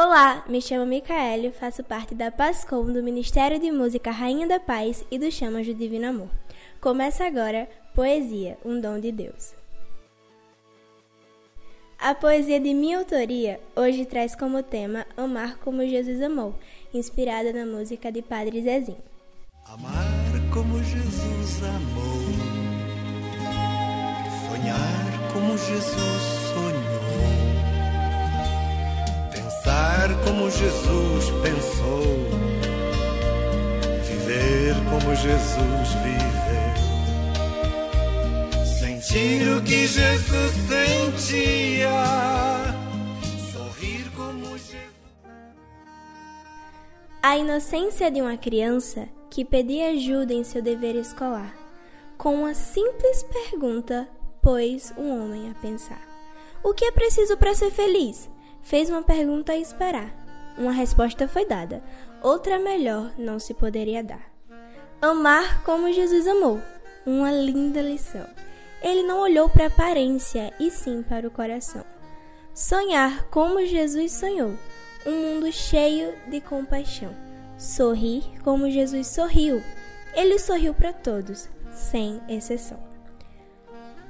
Olá, me chamo Micaele, faço parte da PASCOM do Ministério de Música Rainha da Paz e do Chamas do Divino Amor. Começa agora Poesia, um dom de Deus. A poesia de minha autoria hoje traz como tema Amar como Jesus amou, inspirada na música de Padre Zezinho. Amar como Jesus amou, sonhar como Jesus como Jesus pensou, viver como Jesus viveu sentir o que Jesus sentia, sorrir como Jesus. A inocência de uma criança que pedia ajuda em seu dever escolar, com uma simples pergunta, pôs um homem a pensar: O que é preciso para ser feliz? Fez uma pergunta a esperar. Uma resposta foi dada, outra melhor não se poderia dar. Amar como Jesus amou. Uma linda lição. Ele não olhou para a aparência, e sim para o coração. Sonhar como Jesus sonhou, um mundo cheio de compaixão. Sorrir como Jesus sorriu. Ele sorriu para todos, sem exceção.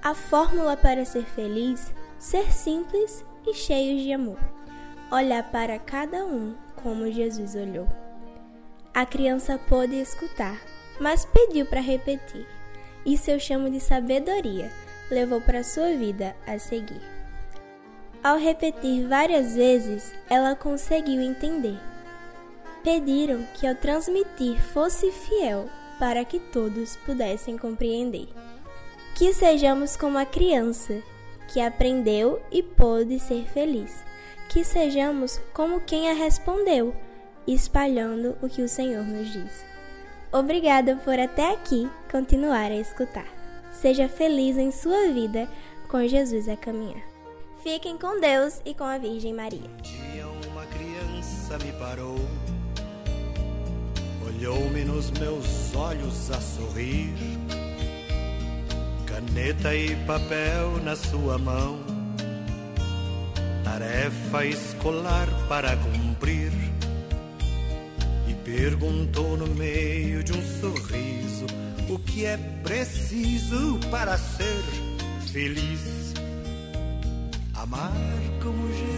A fórmula para ser feliz, ser simples e cheios de amor. Olhar para cada um como Jesus olhou. A criança pôde escutar, mas pediu para repetir. Isso eu chamo de sabedoria, levou para sua vida a seguir. Ao repetir várias vezes, ela conseguiu entender. Pediram que ao transmitir fosse fiel para que todos pudessem compreender. Que sejamos como a criança que aprendeu e pôde ser feliz. Que sejamos como quem a respondeu, espalhando o que o Senhor nos diz. Obrigada por até aqui continuar a escutar. Seja feliz em sua vida com Jesus a caminhar. Fiquem com Deus e com a Virgem Maria. Um dia uma criança me parou, olhou-me nos meus olhos a sorrir, caneta e papel na sua mão, tarefa escolar para cumprir Perguntou no meio de um sorriso o que é preciso para ser feliz. Amar como Jesus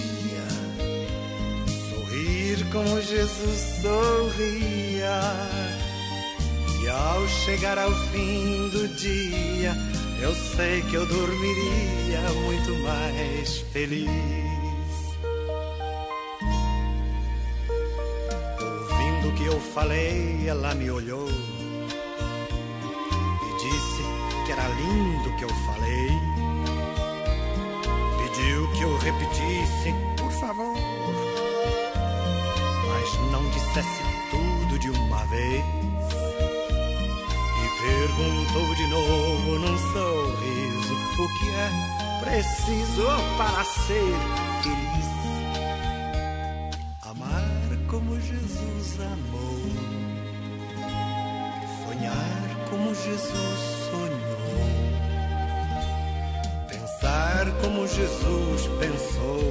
como Jesus sorria e ao chegar ao fim do dia, eu sei que eu dormiria muito mais feliz. Ouvindo o que eu falei, ela me olhou e disse que era lindo o que eu falei. Pediu que eu repetisse, por favor, dissesse tudo de uma vez. Perguntou de novo num sorriso o que é preciso para ser feliz. Amar como Jesus amou, sonhar como Jesus sonhou, pensar como Jesus pensou,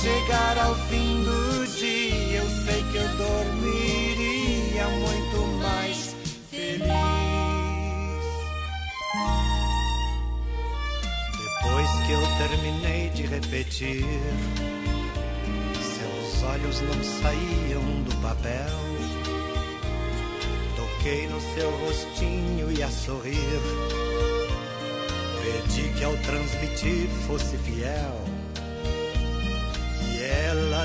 Chegar ao fim do dia, eu sei dormiria muito mais feliz. Depois que eu terminei de repetir, seus olhos não saíam do papel. Toquei no seu rostinho e a sorrir. Pedi que ao transmitir fosse fiel.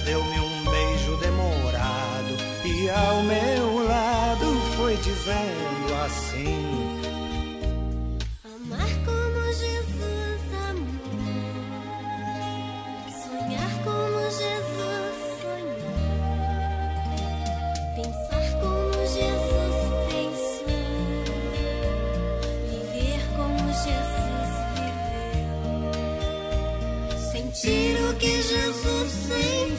Deu-me um beijo demorado. E ao meu lado foi dizendo assim. Amar como Jesus amou, sonhar como Jesus sonhou, pensar como Jesus pensou, viver como Jesus viveu, sentir o que Jesus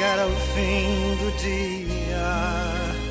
chegar ao fim do dia,